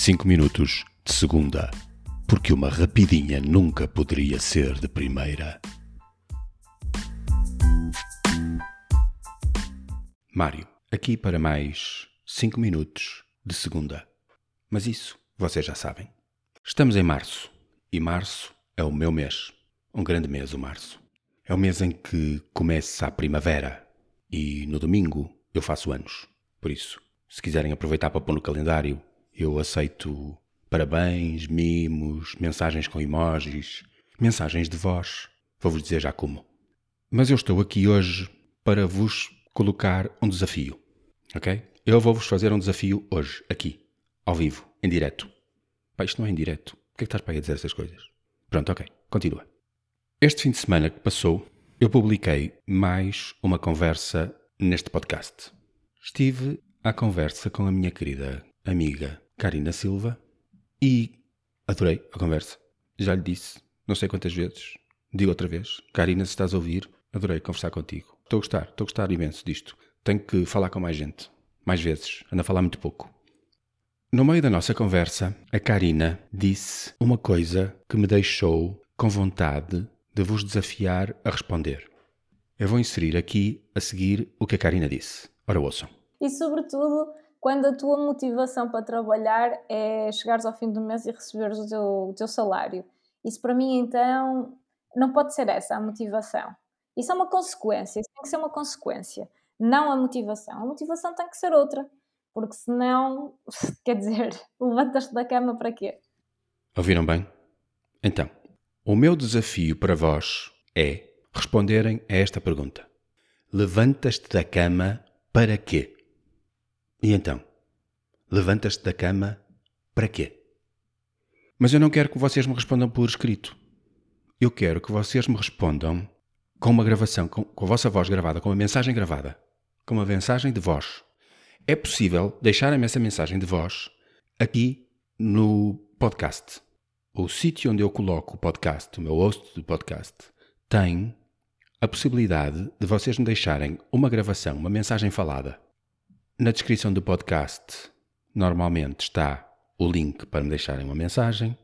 5 minutos de segunda, porque uma rapidinha nunca poderia ser de primeira. Mário, aqui para mais 5 minutos de segunda. Mas isso vocês já sabem. Estamos em março e março é o meu mês. Um grande mês, o março. É o mês em que começa a primavera e no domingo eu faço anos. Por isso, se quiserem aproveitar para pôr no calendário, eu aceito parabéns, mimos, mensagens com emojis, mensagens de voz. Vou-vos dizer já como. Mas eu estou aqui hoje para vos colocar um desafio. Ok? Eu vou-vos fazer um desafio hoje, aqui, ao vivo, em direto. Pá, isto não é em direto. Por que é que estás para aí a dizer essas coisas? Pronto, ok. Continua. Este fim de semana que passou, eu publiquei mais uma conversa neste podcast. Estive à conversa com a minha querida amiga Karina Silva e adorei a conversa. Já lhe disse, não sei quantas vezes, digo outra vez, Karina, se estás a ouvir, adorei conversar contigo. Estou a gostar, estou a gostar imenso disto. Tenho que falar com mais gente, mais vezes, ando a falar muito pouco. No meio da nossa conversa, a Karina disse uma coisa que me deixou com vontade de vos desafiar a responder. Eu vou inserir aqui a seguir o que a Karina disse. Ora, ouçam. E, sobretudo, quando a tua motivação para trabalhar é chegares ao fim do mês e receberes o teu, o teu salário. Isso, para mim, então, não pode ser essa a motivação. Isso é uma consequência, isso tem que ser uma consequência, não a motivação. A motivação tem que ser outra, porque senão, quer dizer, levantas-te da cama para quê? Ouviram bem? Então, o meu desafio para vós é responderem a esta pergunta: Levantas-te da cama para quê? E então? Levantas-te da cama para quê? Mas eu não quero que vocês me respondam por escrito. Eu quero que vocês me respondam com uma gravação, com, com a vossa voz gravada, com uma mensagem gravada, com uma mensagem de voz. É possível deixarem-me essa mensagem de voz aqui no podcast o sítio onde eu coloco o podcast, o meu host do podcast, tem a possibilidade de vocês me deixarem uma gravação, uma mensagem falada. Na descrição do podcast, normalmente está o link para me deixarem uma mensagem.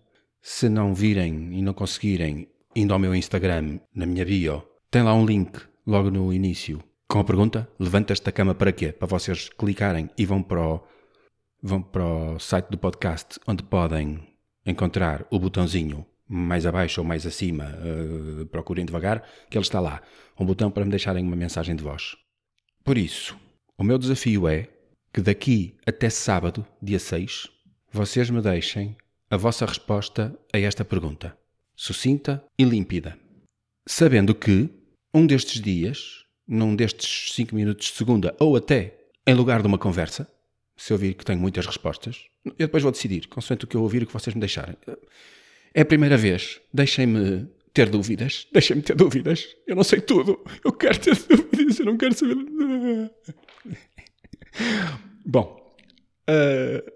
Se não virem e não conseguirem, indo ao meu Instagram, na minha bio, tem lá um link logo no início com a pergunta: levantas da cama para quê? Para vocês clicarem e vão para o, vão para o site do podcast onde podem encontrar o botãozinho mais abaixo ou mais acima, uh, procurem devagar, que ele está lá. Um botão para me deixarem uma mensagem de voz. Por isso, o meu desafio é que daqui até sábado, dia 6, vocês me deixem a vossa resposta a esta pergunta. Sucinta e límpida. Sabendo que, um destes dias, num destes 5 minutos de segunda, ou até em lugar de uma conversa, se eu vir que tenho muitas respostas, eu depois vou decidir, consoante o que eu ouvir e o que vocês me deixarem. É a primeira vez. Deixem-me ter dúvidas. Deixem-me ter dúvidas. Eu não sei tudo. Eu quero ter dúvidas. Eu não quero saber. Bom, uh,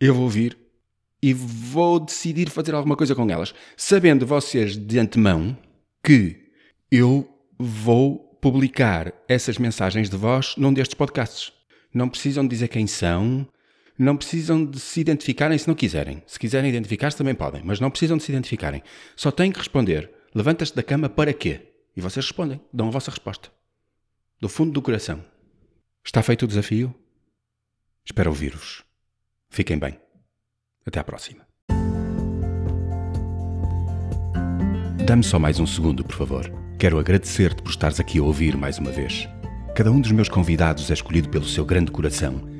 eu vou ouvir e vou decidir fazer alguma coisa com elas, sabendo vocês de antemão que eu vou publicar essas mensagens de voz num destes podcasts. Não precisam dizer quem são, não precisam de se identificarem se não quiserem. Se quiserem identificar-se também podem, mas não precisam de se identificarem. Só têm que responder: levantas-te da cama para quê? E vocês respondem, dão a vossa resposta. Do fundo do coração. Está feito o desafio? Espero ouvir-vos. Fiquem bem. Até à próxima. Dá-me só mais um segundo, por favor. Quero agradecer-te por estares aqui a ouvir mais uma vez. Cada um dos meus convidados é escolhido pelo seu grande coração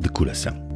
de coração.